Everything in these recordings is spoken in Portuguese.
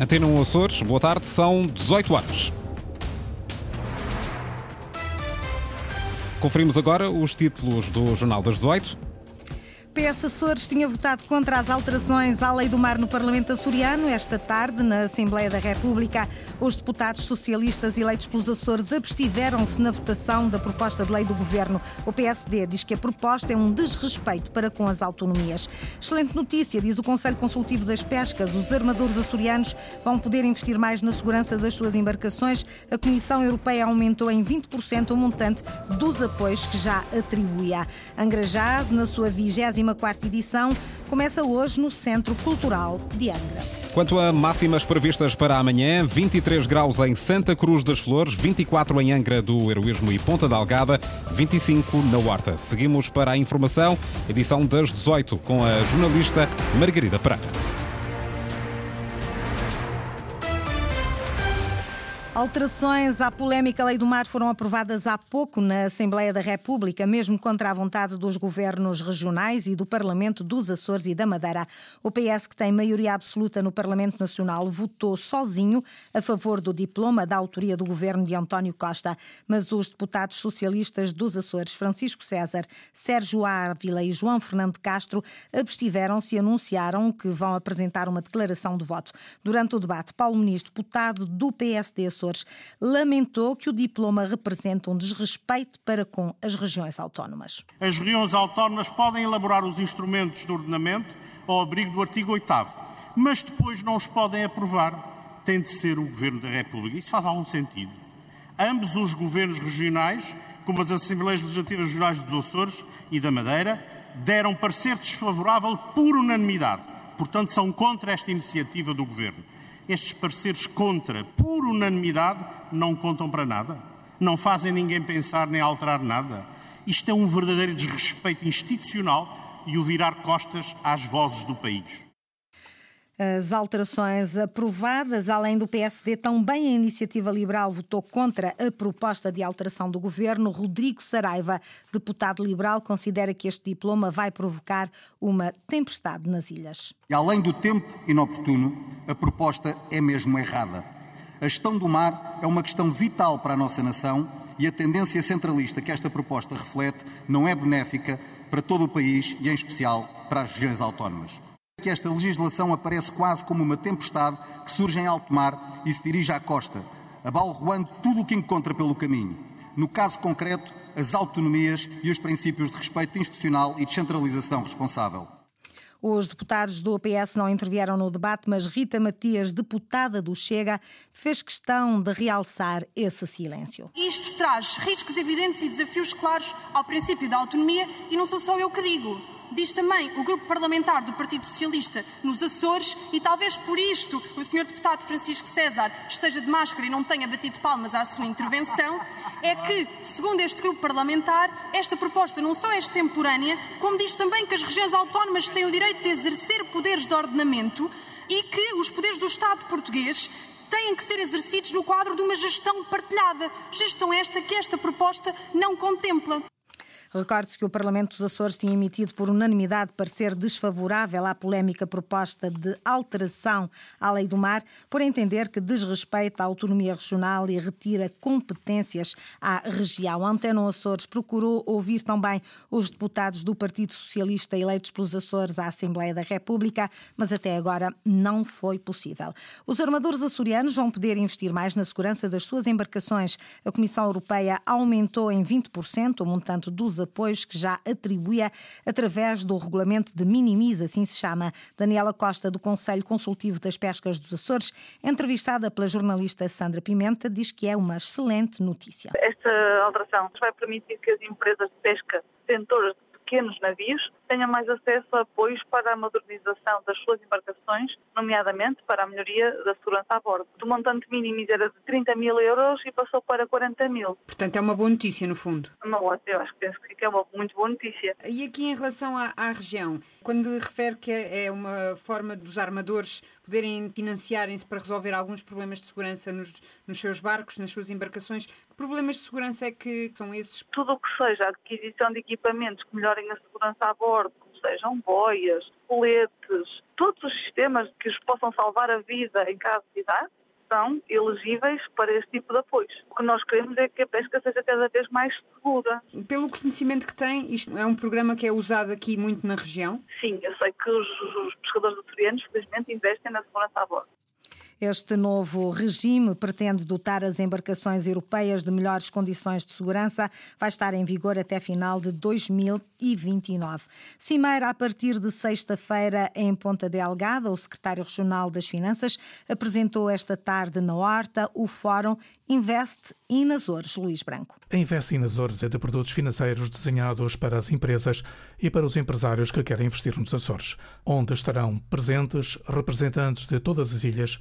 Antena 1 Açores, boa tarde, são 18 horas. Conferimos agora os títulos do Jornal das 18. PS Açores tinha votado contra as alterações à Lei do Mar no Parlamento açoriano. Esta tarde, na Assembleia da República, os deputados socialistas eleitos pelos Açores abstiveram-se na votação da proposta de lei do Governo. O PSD diz que a proposta é um desrespeito para com as autonomias. Excelente notícia, diz o Conselho Consultivo das Pescas. Os armadores açorianos vão poder investir mais na segurança das suas embarcações. A Comissão Europeia aumentou em 20% o montante dos apoios que já atribuía. Angrajás, na sua vigésima 14 edição, começa hoje no Centro Cultural de Angra. Quanto a máximas previstas para amanhã, 23 graus em Santa Cruz das Flores, 24 em Angra do Heroísmo e Ponta da Algada, 25 na Horta. Seguimos para a informação, edição das 18, com a jornalista Margarida Pereira. Alterações à polémica Lei do Mar foram aprovadas há pouco na Assembleia da República, mesmo contra a vontade dos governos regionais e do Parlamento dos Açores e da Madeira. O PS, que tem maioria absoluta no Parlamento Nacional, votou sozinho a favor do diploma da autoria do governo de António Costa, mas os deputados socialistas dos Açores, Francisco César, Sérgio Ávila e João Fernando Castro, abstiveram-se e anunciaram que vão apresentar uma declaração de voto. Durante o debate, Paulo Muniz, deputado do PSD Açores, Açores, lamentou que o diploma representa um desrespeito para com as regiões autónomas. As regiões autónomas podem elaborar os instrumentos do ordenamento ao abrigo do artigo 8 mas depois não os podem aprovar. Tem de ser o Governo da República. Isso faz algum sentido. Ambos os governos regionais, como as Assembleias Legislativas Regionais dos Açores e da Madeira, deram parecer desfavorável por unanimidade. Portanto, são contra esta iniciativa do Governo estes pareceres contra, por unanimidade, não contam para nada? Não fazem ninguém pensar nem alterar nada? Isto é um verdadeiro desrespeito institucional e o virar costas às vozes do país. As alterações aprovadas, além do PSD, também a Iniciativa Liberal votou contra a proposta de alteração do governo. Rodrigo Saraiva, deputado liberal, considera que este diploma vai provocar uma tempestade nas ilhas. E além do tempo inoportuno, a proposta é mesmo errada. A gestão do mar é uma questão vital para a nossa nação e a tendência centralista que esta proposta reflete não é benéfica para todo o país e, em especial, para as regiões autónomas que esta legislação aparece quase como uma tempestade que surge em alto mar e se dirige à costa, abalroando tudo o que encontra pelo caminho. No caso concreto, as autonomias e os princípios de respeito institucional e descentralização responsável. Os deputados do PS não intervieram no debate, mas Rita Matias, deputada do Chega, fez questão de realçar esse silêncio. Isto traz riscos evidentes e desafios claros ao princípio da autonomia e não sou só eu que digo diz também o grupo parlamentar do Partido Socialista nos Açores e talvez por isto o Sr. Deputado Francisco César esteja de máscara e não tenha batido palmas à sua intervenção, é que, segundo este grupo parlamentar, esta proposta não só é extemporânea, como diz também que as regiões autónomas têm o direito de exercer poderes de ordenamento e que os poderes do Estado português têm que ser exercidos no quadro de uma gestão partilhada. Gestão esta que esta proposta não contempla. Recorde-se que o Parlamento dos Açores tinha emitido por unanimidade parecer desfavorável à polémica proposta de alteração à lei do mar, por entender que desrespeita a autonomia regional e retira competências à região. Antena Açores procurou ouvir também os deputados do Partido Socialista eleitos pelos Açores à Assembleia da República, mas até agora não foi possível. Os armadores açorianos vão poder investir mais na segurança das suas embarcações. A Comissão Europeia aumentou em 20% o montante dos apoios que já atribuía através do regulamento de minimis, assim se chama. Daniela Costa, do Conselho Consultivo das Pescas dos Açores, entrevistada pela jornalista Sandra Pimenta, diz que é uma excelente notícia. Esta alteração vai permitir que as empresas de pesca detentoras de pequenos navios tenham mais acesso a apoios para a modernização das suas embarcações, nomeadamente para a melhoria da segurança a bordo. O montante mínimo era de 30 mil euros e passou para 40 mil. Portanto, é uma boa notícia, no fundo. Não, eu acho que penso que é uma muito boa notícia. E aqui em relação à, à região, quando refere que é uma forma dos armadores poderem financiarem-se para resolver alguns problemas de segurança nos, nos seus barcos, nas suas embarcações, que problemas de segurança é que são esses? Tudo o que seja a aquisição de equipamentos que melhorem a segurança a bordo, sejam boias, coletes, todos os sistemas que os possam salvar a vida em caso de idade, são elegíveis para este tipo de apoios. O que nós queremos é que a pesca seja cada vez mais segura. Pelo conhecimento que tem, isto é um programa que é usado aqui muito na região? Sim, eu sei que os, os pescadores açorianos, felizmente, investem na segurança à bordo. Este novo regime pretende dotar as embarcações europeias de melhores condições de segurança. Vai estar em vigor até final de 2029. Cimeira, a partir de sexta-feira, em Ponta Delgada, o secretário regional das Finanças apresentou esta tarde na Horta o Fórum Invest in Açores, Luís Branco. A Invest in Açores é de produtos financeiros desenhados para as empresas e para os empresários que querem investir nos Açores, onde estarão presentes representantes de todas as ilhas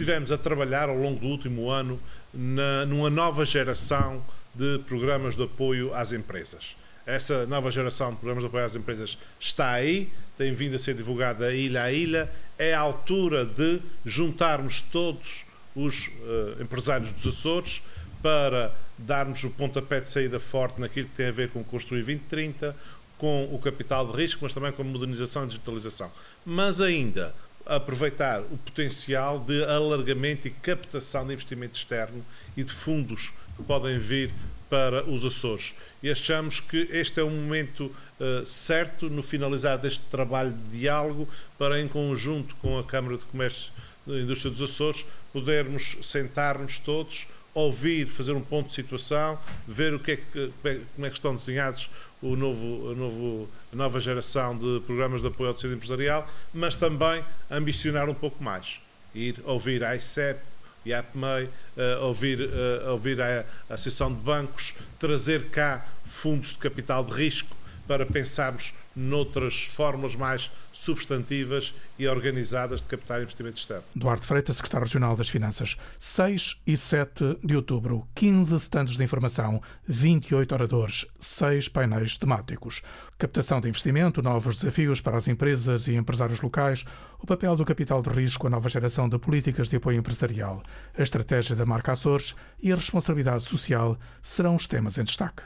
estivemos a trabalhar ao longo do último ano na, numa nova geração de programas de apoio às empresas. Essa nova geração de programas de apoio às empresas está aí, tem vindo a ser divulgada ilha a ilha. É a altura de juntarmos todos os uh, empresários dos Açores para darmos o pontapé de saída forte naquilo que tem a ver com Construir 2030, com o capital de risco, mas também com a modernização e digitalização. Mas ainda aproveitar o potencial de alargamento e captação de investimento externo e de fundos que podem vir para os Açores. E achamos que este é o momento uh, certo no finalizar deste trabalho de diálogo para, em conjunto com a Câmara de Comércio da Indústria dos Açores, podermos sentar-nos todos, ouvir, fazer um ponto de situação, ver o que é que, como é que estão desenhados o novo, o novo, a nova geração de programas de apoio ao tecido empresarial, mas também ambicionar um pouco mais. Ir ouvir a ICEP e a APMEI, uh, ouvir, uh, ouvir a, a Associação de Bancos, trazer cá fundos de capital de risco para pensarmos noutras formas mais substantivas e organizadas de captar investimento externo. Duarte Freitas, secretário regional das Finanças. 6 e 7 de outubro, 15 stands de informação, 28 oradores, 6 painéis temáticos. Captação de investimento, novos desafios para as empresas e empresários locais, o papel do capital de risco, a nova geração de políticas de apoio empresarial, a estratégia da marca Açores e a responsabilidade social serão os temas em destaque.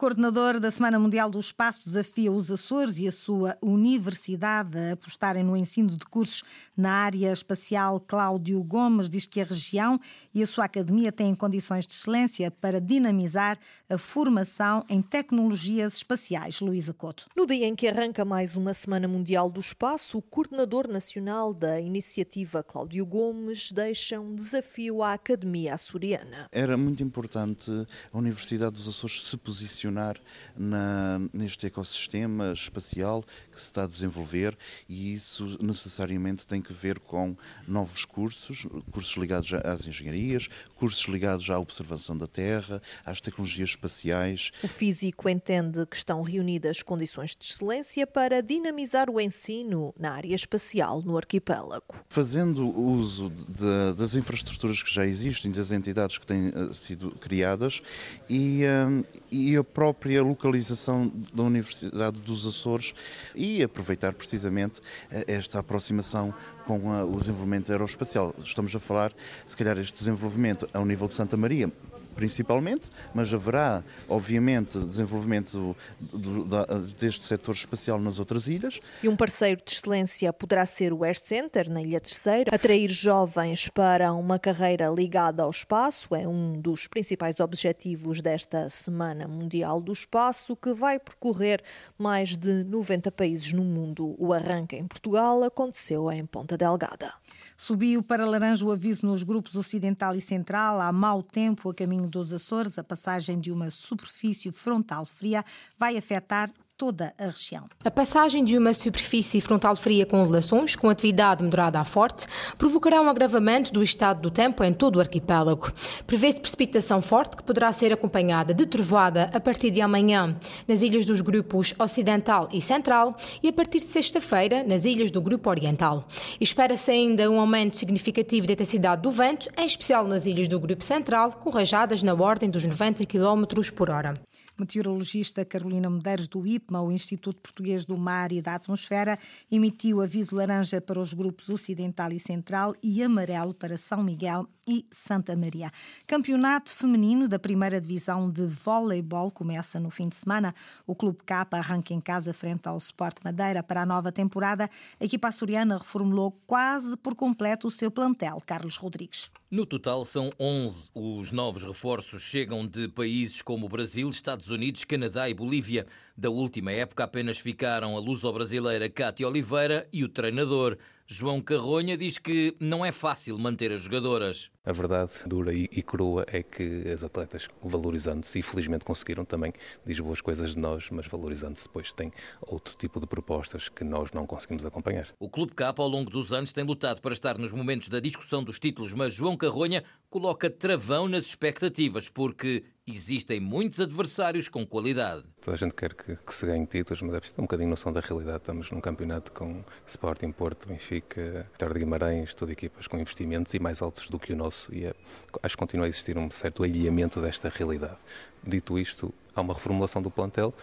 Coordenador da Semana Mundial do Espaço desafia os Açores e a sua universidade a apostarem no ensino de cursos na área espacial. Cláudio Gomes diz que a região e a sua academia têm condições de excelência para dinamizar a formação em tecnologias espaciais. Luísa Couto. No dia em que arranca mais uma Semana Mundial do Espaço, o coordenador nacional da iniciativa, Cláudio Gomes, deixa um desafio à Academia Açoriana. Era muito importante a Universidade dos Açores se posicionar na, neste ecossistema espacial que se está a desenvolver e isso necessariamente tem que ver com novos cursos, cursos ligados às engenharias, cursos ligados à observação da Terra, às tecnologias espaciais. O físico entende que estão reunidas condições de excelência para dinamizar o ensino na área espacial no arquipélago. Fazendo uso de, das infraestruturas que já existem, das entidades que têm uh, sido criadas e, uh, e a própria localização da Universidade dos Açores e aproveitar precisamente eh, esta aproximação com o desenvolvimento aeroespacial. Estamos a falar, se calhar, este desenvolvimento ao nível de Santa Maria, principalmente, mas haverá, obviamente, desenvolvimento do, do, deste setor espacial nas outras ilhas. E um parceiro de excelência poderá ser o Air Center, na Ilha Terceira. Atrair jovens para uma carreira ligada ao espaço é um dos principais objetivos desta Semana Mundial do Espaço, que vai percorrer mais de 90 países no mundo. O arranque em Portugal aconteceu em Ponta Delgada. Subiu para laranja o aviso nos grupos ocidental e central. Há mau tempo a caminho dos Açores. A passagem de uma superfície frontal fria vai afetar toda a região. A passagem de uma superfície frontal fria com ondulações, com atividade moderada a forte, provocará um agravamento do estado do tempo em todo o arquipélago. Prevê-se precipitação forte que poderá ser acompanhada de trovoada a partir de amanhã nas ilhas dos grupos Ocidental e Central e a partir de sexta-feira nas ilhas do Grupo Oriental. Espera-se ainda um aumento significativo da intensidade do vento, em especial nas ilhas do Grupo Central, com rajadas na ordem dos 90 km por hora meteorologista Carolina Medeiros do IPMA, o Instituto Português do Mar e da Atmosfera, emitiu aviso laranja para os grupos ocidental e central e amarelo para São Miguel e Santa Maria. Campeonato feminino da primeira divisão de voleibol começa no fim de semana. O Clube K arranca em casa frente ao Sport Madeira para a nova temporada. A equipa açoriana reformulou quase por completo o seu plantel. Carlos Rodrigues. No total são 11. Os novos reforços chegam de países como Brasil, Estados Unidos, Canadá e Bolívia. Da última época apenas ficaram a luso-brasileira Cátia Oliveira e o treinador. João Carronha diz que não é fácil manter as jogadoras. A verdade dura e, e crua é que as atletas, valorizando-se, e felizmente conseguiram também, diz boas coisas de nós, mas valorizando-se depois têm outro tipo de propostas que nós não conseguimos acompanhar. O Clube K, ao longo dos anos, tem lutado para estar nos momentos da discussão dos títulos, mas João Carronha coloca travão nas expectativas, porque existem muitos adversários com qualidade. Toda a gente quer que, que se ganhe títulos, mas é preciso ter um bocadinho noção da realidade. Estamos num campeonato com Sporting, Porto, Benfica, Vitória de Guimarães, todas equipas com investimentos e mais altos do que o nosso e é, acho que continua a existir um certo alinhamento desta realidade. Dito isto, há uma reformulação do plantel,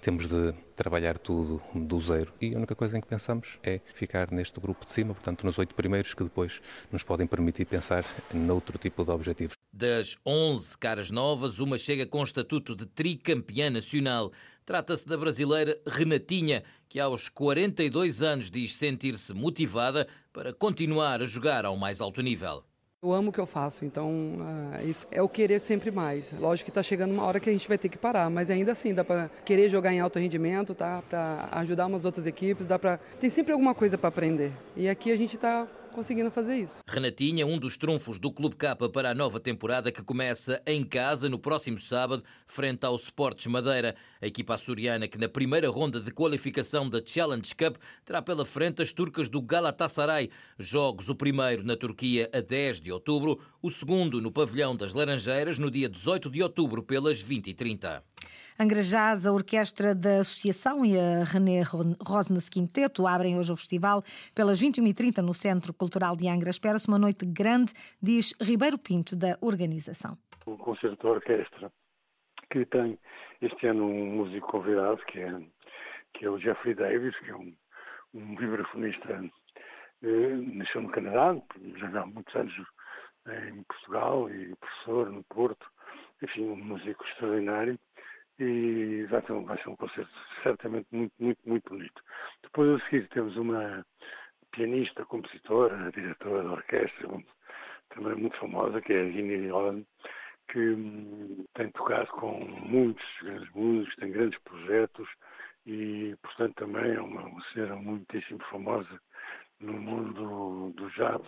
temos de trabalhar tudo do zero e a única coisa em que pensamos é ficar neste grupo de cima, portanto, nos oito primeiros que depois nos podem permitir pensar noutro tipo de objetivos. Das 11 caras novas, uma chega com estatuto de tricampeã nacional. Trata-se da brasileira Renatinha, que aos 42 anos diz sentir-se motivada para continuar a jogar ao mais alto nível. Eu amo o que eu faço, então uh, isso é o querer sempre mais. Lógico que está chegando uma hora que a gente vai ter que parar, mas ainda assim dá para querer jogar em alto rendimento, tá? Para ajudar umas outras equipes, dá para tem sempre alguma coisa para aprender. E aqui a gente está conseguindo fazer isso. Renatinha, um dos trunfos do Clube K para a nova temporada que começa em casa no próximo sábado, frente ao Sports Madeira. A equipa açoriana que na primeira ronda de qualificação da Challenge Cup terá pela frente as turcas do Galatasaray. Jogos o primeiro na Turquia a 10 de outubro, o segundo no Pavilhão das Laranjeiras no dia 18 de outubro pelas 20h30. Angra Jazz, a Orquestra da Associação e a René Rosnes Quinteto abrem hoje o festival pelas 21h30 no Centro Cultural de Angra. Espera-se uma noite grande, diz Ribeiro Pinto, da organização. O concerto da orquestra, que tem este ano um músico convidado, que é, que é o Jeffrey Davis, que é um, um vibrafonista, eh, nasceu no Canadá, já há muitos anos em Portugal e professor no Porto, enfim, um músico extraordinário e vai ser, um, vai ser um concerto certamente muito, muito, muito bonito. Depois a seguir temos uma pianista, compositora, diretora da orquestra, também muito famosa, que é a Ginny Holland, que hum, tem tocado com muitos grandes músicos, tem grandes projetos e, portanto, também é uma, uma senhora muitíssimo famosa no mundo do, jazz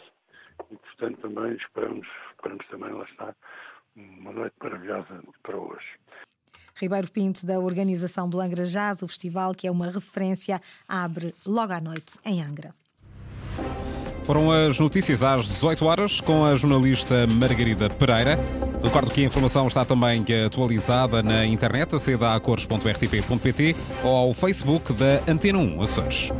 e, portanto, também esperamos, esperamos também, lá está, uma noite maravilhosa para hoje. Ribeiro Pinto, da organização do Angra Jazz, o festival que é uma referência, abre logo à noite em Angra. Foram as notícias às 18 horas com a jornalista Margarida Pereira. Recordo que a informação está também atualizada na internet, aceda a cores.rtp.pt ou ao Facebook da Antena 1 Açores.